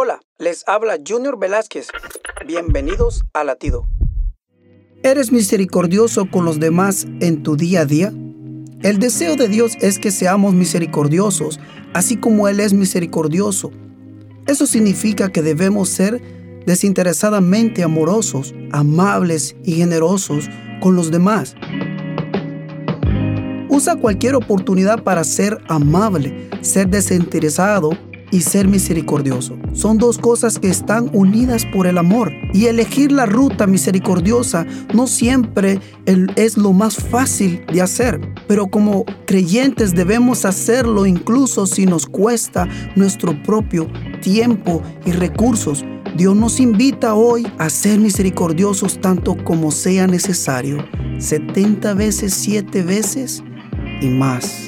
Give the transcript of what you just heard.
Hola, les habla Junior Velázquez. Bienvenidos a Latido. ¿Eres misericordioso con los demás en tu día a día? El deseo de Dios es que seamos misericordiosos, así como Él es misericordioso. Eso significa que debemos ser desinteresadamente amorosos, amables y generosos con los demás. Usa cualquier oportunidad para ser amable, ser desinteresado y ser misericordioso. Son dos cosas que están unidas por el amor. Y elegir la ruta misericordiosa no siempre es lo más fácil de hacer. Pero como creyentes debemos hacerlo incluso si nos cuesta nuestro propio tiempo y recursos. Dios nos invita hoy a ser misericordiosos tanto como sea necesario. 70 veces, 7 veces y más.